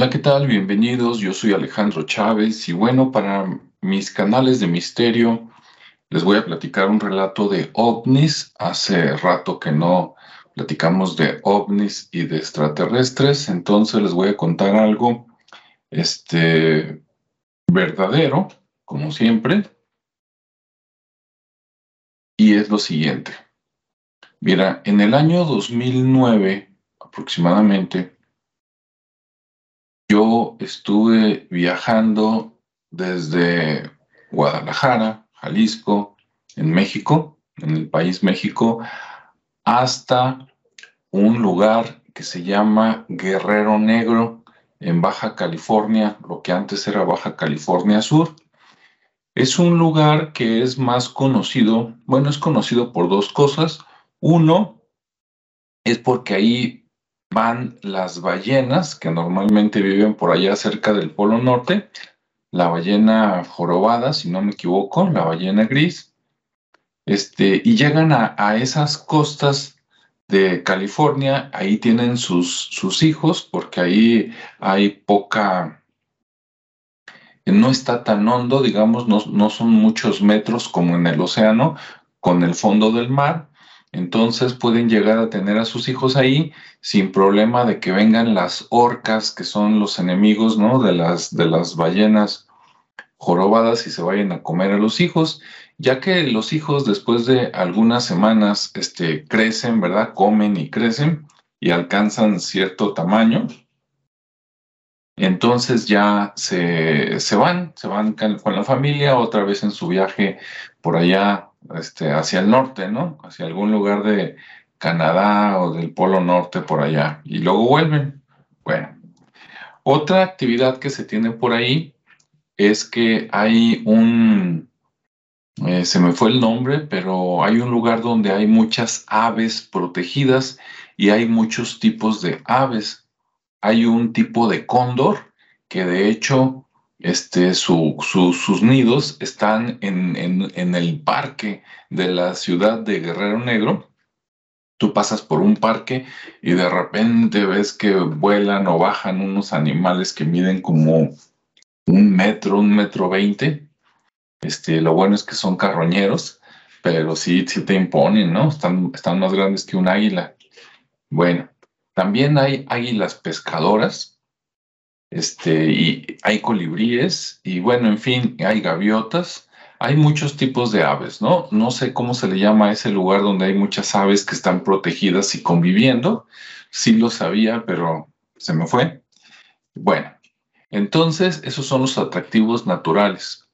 Hola, ¿qué tal? Bienvenidos. Yo soy Alejandro Chávez y bueno, para mis canales de misterio les voy a platicar un relato de ovnis. Hace rato que no platicamos de ovnis y de extraterrestres, entonces les voy a contar algo este verdadero, como siempre. Y es lo siguiente. Mira, en el año 2009 aproximadamente yo estuve viajando desde Guadalajara, Jalisco, en México, en el país México, hasta un lugar que se llama Guerrero Negro, en Baja California, lo que antes era Baja California Sur. Es un lugar que es más conocido, bueno, es conocido por dos cosas. Uno es porque ahí van las ballenas que normalmente viven por allá cerca del Polo Norte, la ballena jorobada, si no me equivoco, la ballena gris, este, y llegan a, esas costas de California, ahí tienen sus, sus hijos, porque ahí hay poca, no está tan hondo, digamos, no, no son muchos metros como en el océano, con el fondo del mar, entonces pueden llegar a tener a sus hijos ahí sin problema de que vengan las orcas, que son los enemigos ¿no? de, las, de las ballenas jorobadas y se vayan a comer a los hijos, ya que los hijos después de algunas semanas este, crecen, ¿verdad? Comen y crecen y alcanzan cierto tamaño. Entonces ya se, se van, se van con la familia otra vez en su viaje por allá este, hacia el norte, ¿no? Hacia algún lugar de Canadá o del Polo Norte por allá y luego vuelven. Bueno, otra actividad que se tiene por ahí es que hay un, eh, se me fue el nombre, pero hay un lugar donde hay muchas aves protegidas y hay muchos tipos de aves. Hay un tipo de cóndor que de hecho este, sus nidos están en, en, el parque de la ciudad de Guerrero Negro. Tú pasas por un parque y de repente ves que vuelan o bajan unos animales que miden como un metro, un metro veinte. Este, lo bueno es que son carroñeros, pero sí, sí te imponen, ¿no? Están, están más grandes que un águila. Bueno, también hay águilas pescadoras, este, y hay colibríes, y bueno, en fin, hay gaviotas, hay muchos tipos de aves, ¿no? No sé cómo se le llama a ese lugar donde hay muchas aves que están protegidas y conviviendo. Sí lo sabía, pero se me fue. Bueno, entonces esos son los atractivos naturales.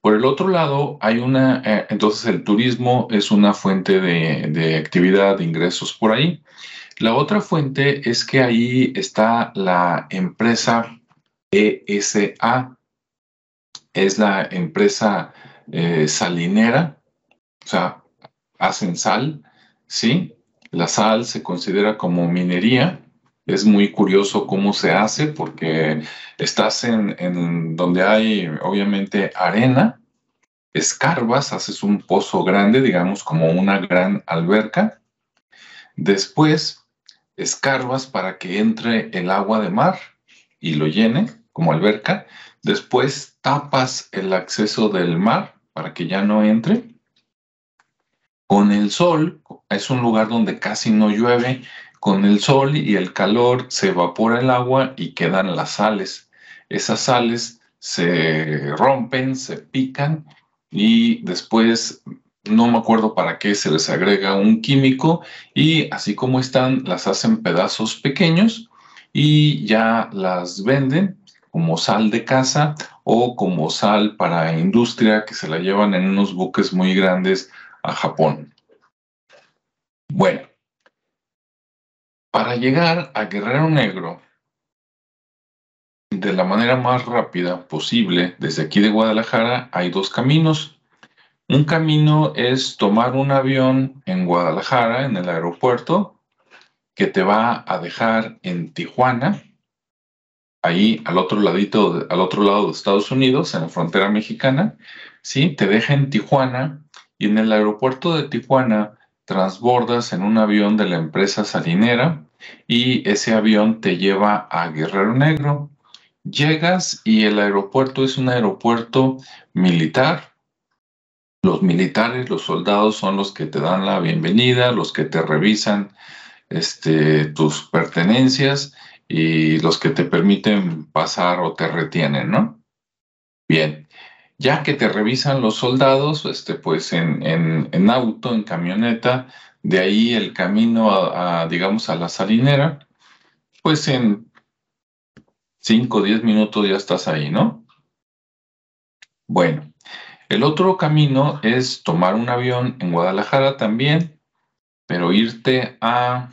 Por el otro lado, hay una, eh, entonces el turismo es una fuente de, de actividad, de ingresos por ahí. La otra fuente es que ahí está la empresa ESA es la empresa eh, salinera, o sea, hacen sal, ¿sí? La sal se considera como minería. Es muy curioso cómo se hace porque estás en, donde hay obviamente arena, escarbas, haces un pozo grande, digamos como una gran alberca. Después escarbas para que entre el agua de mar y lo llene como alberca, después tapas el acceso del mar para que ya no entre. Con el sol, es un lugar donde casi no llueve, con el sol y el calor se evapora el agua y quedan las sales. Esas sales se rompen, se pican y después no me acuerdo para qué se les agrega un químico y así como están las hacen pedazos pequeños y ya las venden como sal de casa o como sal para industria que se la llevan en unos buques muy grandes a Japón. Bueno, para llegar a Guerrero Negro de la manera más rápida posible desde aquí de Guadalajara hay dos caminos. Un camino es tomar un avión en Guadalajara, en el aeropuerto, que te va a dejar en Tijuana, ahí al otro ladito, al otro lado de Estados Unidos, en la frontera mexicana, ¿sí? Te deja en Tijuana y en el aeropuerto de Tijuana transbordas en un avión de la empresa salinera y ese avión te lleva a Guerrero Negro. llegas y el aeropuerto es un aeropuerto militar. Los militares, los soldados son los que te dan la bienvenida, los que te revisan este, tus pertenencias y los que te permiten pasar o te retienen, ¿no? Bien, ya que te revisan los soldados, este, pues en, en, auto, en camioneta, de ahí el camino a, digamos, a la salinera, pues en 5 o 10 minutos ya estás ahí, ¿no? Bueno, el otro camino es tomar un avión en Guadalajara también, pero irte a...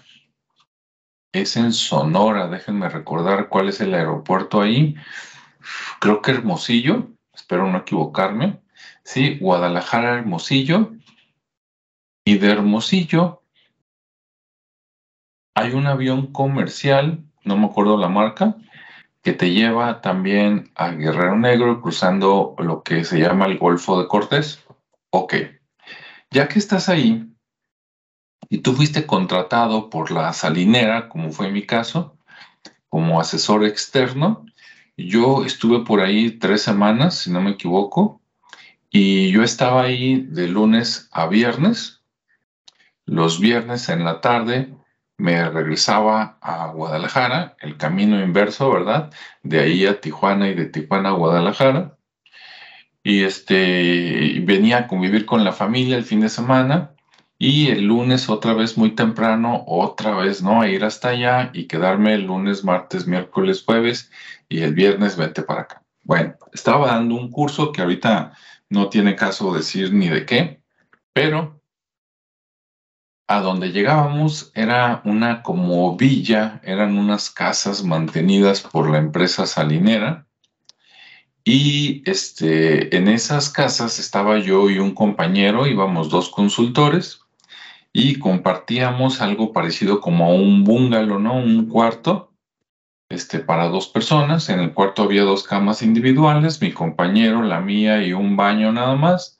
Es en Sonora, déjenme recordar cuál es el aeropuerto ahí. Creo que Hermosillo, espero no equivocarme. Sí, Guadalajara, Hermosillo. Y de Hermosillo hay un avión comercial, no me acuerdo la marca, que te lleva también a Guerrero Negro cruzando lo que se llama el Golfo de Cortés. Ok, ya que estás ahí y tú fuiste contratado por la salinera, como fue mi caso, como asesor externo, yo estuve por ahí tres semanas, si no me equivoco, y yo estaba ahí de lunes a viernes. Los viernes en la tarde me regresaba a Guadalajara, el camino inverso, ¿verdad? De ahí a Tijuana y de Tijuana a Guadalajara. Y este, venía a convivir con la familia el fin de semana y el lunes otra vez muy temprano, otra vez, ¿no? A ir hasta allá y quedarme el lunes, martes, miércoles, jueves y el viernes vente para acá. Bueno, estaba dando un curso que ahorita no tiene caso decir ni de qué, pero a donde llegábamos era una como villa, eran unas casas mantenidas por la empresa salinera. Y este, en esas casas estaba yo y un compañero, íbamos dos consultores y compartíamos algo parecido como un bungalow, ¿no? Un cuarto este, para dos personas. En el cuarto había dos camas individuales, mi compañero, la mía y un baño nada más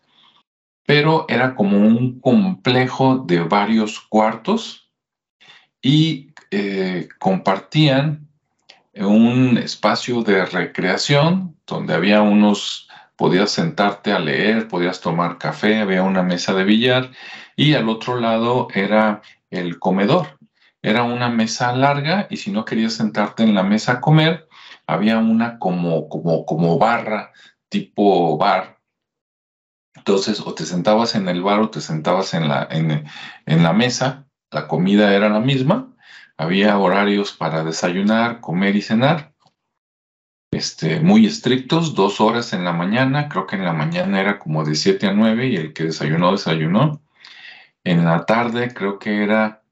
pero era como un complejo de varios cuartos y eh, compartían un espacio de recreación donde había unos, podías sentarte a leer, podías tomar café, había una mesa de billar y al otro lado era el comedor. Era una mesa larga y si no querías sentarte en la mesa a comer, había una como, como, como barra, tipo bar, entonces, o te sentabas en el bar o te sentabas en la, en, la mesa, la comida era la misma, había horarios para desayunar, comer y cenar, este, muy estrictos, dos horas en la mañana, creo que en la mañana era como de 7 a 9 y el que desayunó, desayunó. En la tarde creo que era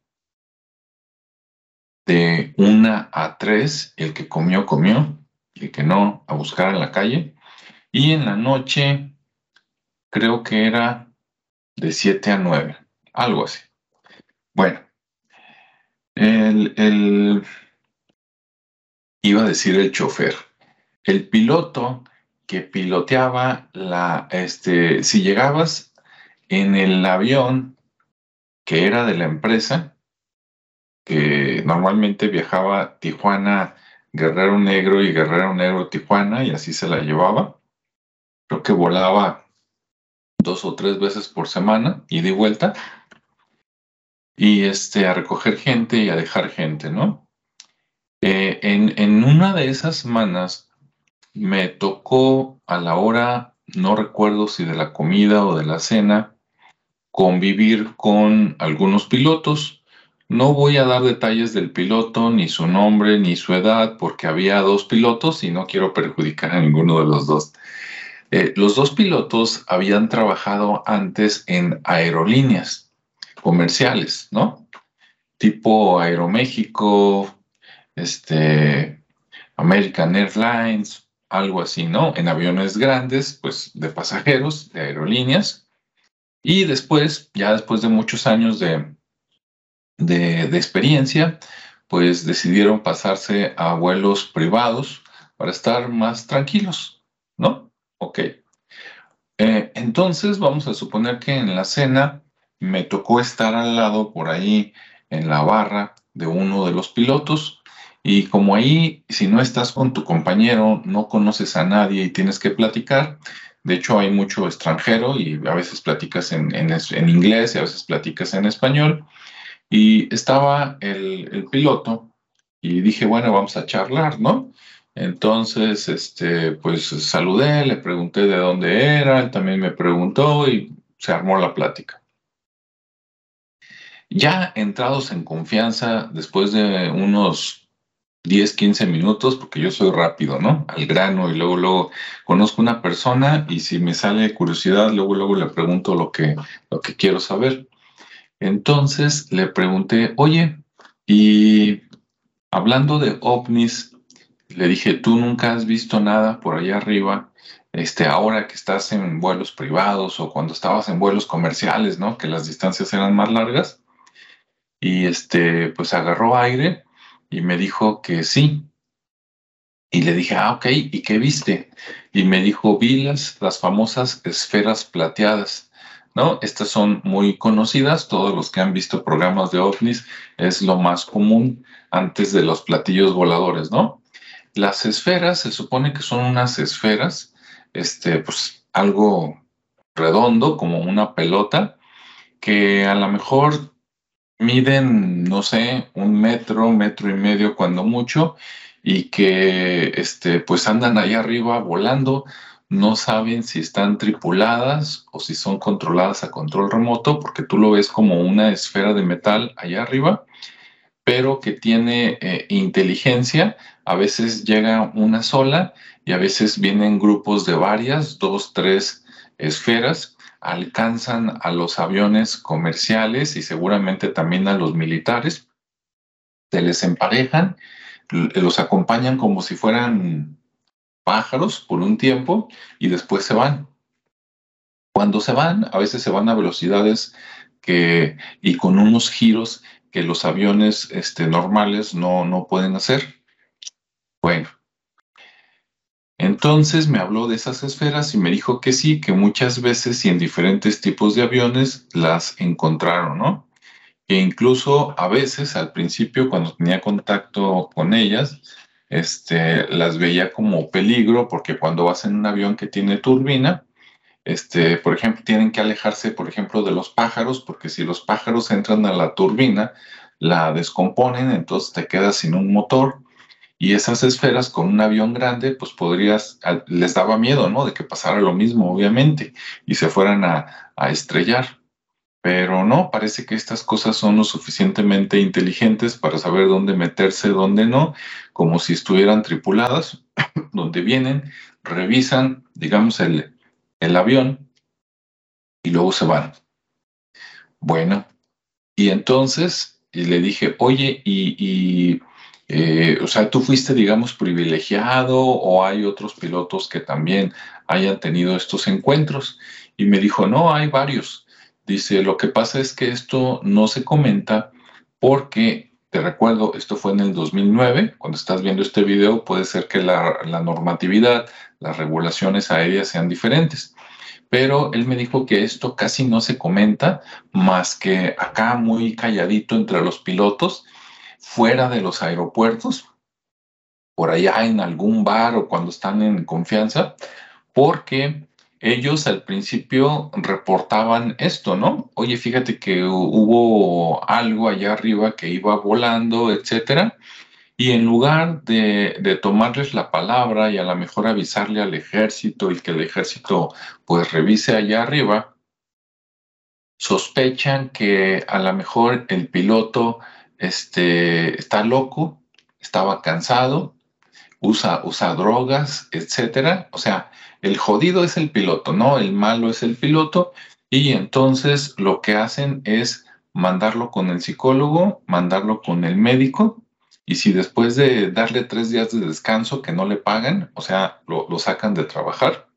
de 1 a 3, el que comió, comió, el que no, a buscar en la calle. Y en la noche creo que era de 7 a 9, algo así. Bueno, el, iba a decir el chofer, el piloto que piloteaba la, este, si llegabas en el avión que era de la empresa, que normalmente viajaba Tijuana, Guerrero Negro y Guerrero Negro Tijuana, y así se la llevaba. Creo que volaba dos o tres veces por semana, y de vuelta, y este, a recoger gente y a dejar gente, ¿no? Eh, en, en una de esas semanas me tocó a la hora, no recuerdo si de la comida o de la cena, convivir con algunos pilotos. No voy a dar detalles del piloto, ni su nombre, ni su edad, porque había dos pilotos y no quiero perjudicar a ninguno de los dos. Eh, los dos pilotos habían trabajado antes en aerolíneas comerciales, ¿no? Tipo Aeroméxico, este, American Airlines, algo así, ¿no? En aviones grandes, pues de pasajeros, de aerolíneas. Y después, ya después de muchos años de, de, experiencia, pues decidieron pasarse a vuelos privados para estar más tranquilos, ¿no? Ok. Eh, entonces vamos a suponer que en la cena me tocó estar al lado por ahí en la barra de uno de los pilotos Y como ahí, si no estás con tu compañero, no conoces a nadie y tienes que platicar, de hecho hay mucho extranjero y a veces platicas en, en, inglés y a veces platicas en español. Y estaba el, el piloto y dije, bueno, vamos a charlar, ¿no? Entonces, este, pues saludé, le pregunté de dónde era, él también me preguntó y se armó la plática. Ya entrados en confianza, después de unos 10, 15 minutos, porque yo soy rápido, ¿no? Al grano y luego, luego conozco una persona y si me sale curiosidad, luego, luego le pregunto lo que, lo que quiero saber. Entonces le pregunté, oye, y hablando de ovnis, le dije, ¿tú nunca has visto nada por allá arriba? Este, ahora que estás en vuelos privados o cuando estabas en vuelos comerciales, ¿no? Que las distancias eran más largas. Y este, pues agarró aire y me dijo que sí. Y le dije, ah, ok, ¿y qué viste? Y me dijo, vi las, las famosas esferas plateadas, ¿no? Estas son muy conocidas, todos los que han visto programas de ovnis, es lo más común antes de los platillos voladores, ¿no? Las esferas se supone que son unas esferas, este, pues algo redondo, como una pelota, que a lo mejor miden, no sé, un metro, metro y medio cuando mucho, y que este, pues andan ahí arriba volando, no saben si están tripuladas o si son controladas a control remoto, porque tú lo ves como una esfera de metal allá arriba, pero que tiene eh, inteligencia. A veces llega una sola y a veces vienen grupos de varias, dos, tres esferas, alcanzan a los aviones comerciales y seguramente también a los militares, se les emparejan, los acompañan como si fueran pájaros por un tiempo y después se van. Cuando se van, a veces se van a velocidades que, y con unos giros que los aviones este, normales no, no pueden hacer. Bueno, entonces me habló de esas esferas y me dijo que sí, que muchas veces y en diferentes tipos de aviones las encontraron, ¿no? E incluso a veces al principio cuando tenía contacto con ellas, este, las veía como peligro porque cuando vas en un avión que tiene turbina, este, por ejemplo, tienen que alejarse, por ejemplo, de los pájaros, porque si los pájaros entran a la turbina, la descomponen, entonces te quedas sin un motor. Y esas esferas con un avión grande, pues podrías, les daba miedo, ¿no? De que pasara lo mismo, obviamente, y se fueran a, a estrellar. Pero no, parece que estas cosas son lo suficientemente inteligentes para saber dónde meterse, dónde no, como si estuvieran tripuladas, donde vienen, revisan, digamos, el, el avión y luego se van. Bueno, y entonces le dije, oye, y, eh, o sea, tú fuiste, digamos, privilegiado o hay otros pilotos que también hayan tenido estos encuentros. Y me dijo, no, hay varios. Dice, lo que pasa es que esto no se comenta porque, te recuerdo, esto fue en el 2009, cuando estás viendo este video puede ser que la, la normatividad, las regulaciones aéreas sean diferentes. Pero él me dijo que esto casi no se comenta más que acá muy calladito entre los pilotos, fuera de los aeropuertos, por allá en algún bar o cuando están en confianza, porque ellos al principio reportaban esto, ¿no? Oye, fíjate que hubo algo allá arriba que iba volando, etcétera y en lugar de, tomarles la palabra y a lo mejor avisarle al ejército y que el ejército pues revise allá arriba, sospechan que a lo mejor el piloto este, está loco, estaba cansado, usa, usa drogas, etcétera. O sea, el jodido es el piloto, ¿no? El malo es el piloto. Y entonces lo que hacen es mandarlo con el psicólogo, mandarlo con el médico y si después de darle tres días de descanso que no le pagan, o sea, lo, sacan de trabajar,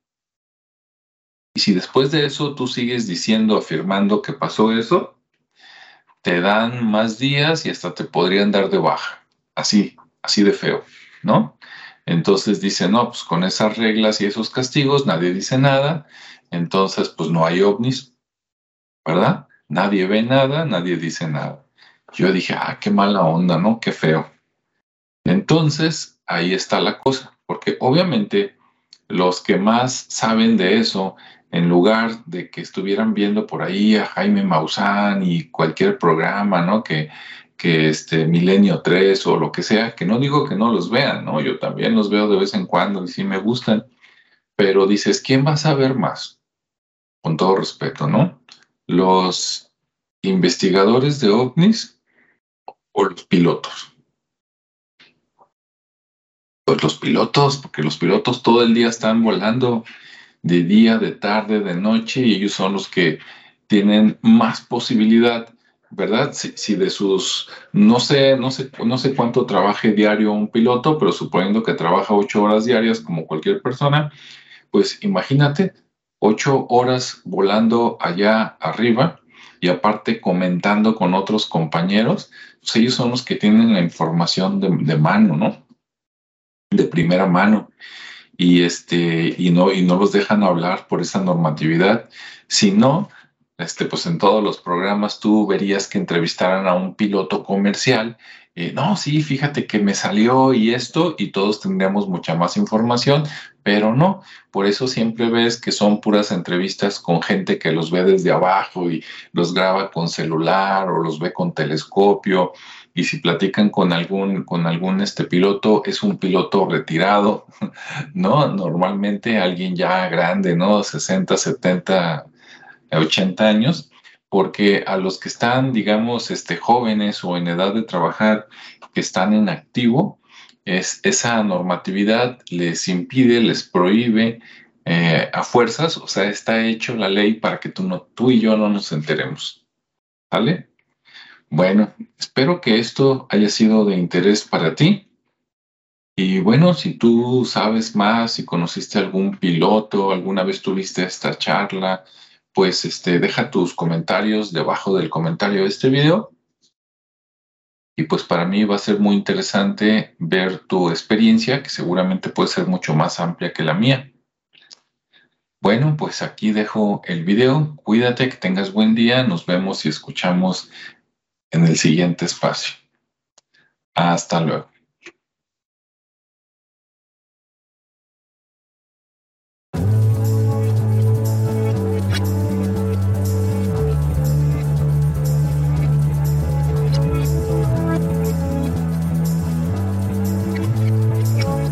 y si después de eso tú sigues diciendo, afirmando que pasó eso, te dan más días y hasta te podrían dar de baja. Así, así de feo, ¿no? Entonces dice, no, pues con esas reglas y esos castigos nadie dice nada, entonces pues no hay ovnis, ¿verdad? Nadie ve nada, nadie dice nada. Yo dije, ah, qué mala onda, ¿no? Qué feo. Entonces, ahí está la cosa, porque obviamente los que más saben de eso, en lugar de que estuvieran viendo por ahí a Jaime Maussan y cualquier programa, ¿no? Que, que este Milenio 3 o lo que sea, que no digo que no los vean, ¿no? Yo también los veo de vez en cuando y sí me gustan, pero dices, ¿quién va a saber más? Con todo respeto, ¿no? Los investigadores de ovnis o los pilotos. Pues los pilotos, porque los pilotos todo el día están volando de día, de tarde, de noche, y ellos son los que tienen más posibilidad, ¿verdad? Si, de sus, no sé, no sé, no sé cuánto trabaje diario un piloto, pero suponiendo que trabaja ocho horas diarias como cualquier persona, pues imagínate ocho horas volando allá arriba y aparte comentando con otros compañeros, pues ellos son los que tienen la información de, de mano, ¿no? De primera mano y, este, y, no, y no los dejan hablar por esa normatividad. Si no, este, pues en todos los programas tú verías que entrevistaran a un piloto comercial. Eh, no, sí, fíjate que me salió y esto, y todos tendríamos mucha más información, pero no. Por eso siempre ves que son puras entrevistas con gente que los ve desde abajo y los graba con celular o los ve con telescopio y si platican con algún, con algún este piloto, es un piloto retirado, ¿no? Normalmente alguien ya grande, ¿no? 60, 70, 80 años, porque a los que están, digamos, este, jóvenes o en edad de trabajar, que están en activo, es, esa normatividad les impide, les prohíbe eh, a fuerzas, o sea, está hecho la ley para que tú, no, tú y yo no nos enteremos. ¿Vale? Bueno, espero que esto haya sido de interés para ti. Y bueno, si tú sabes más, si conociste algún piloto, alguna vez tuviste esta charla, pues este, deja tus comentarios debajo del comentario de este video. Y pues para mí va a ser muy interesante ver tu experiencia, que seguramente puede ser mucho más amplia que la mía. Bueno, pues aquí dejo el video. Cuídate, que tengas buen día. Nos vemos y escuchamos en el siguiente espacio. Hasta luego.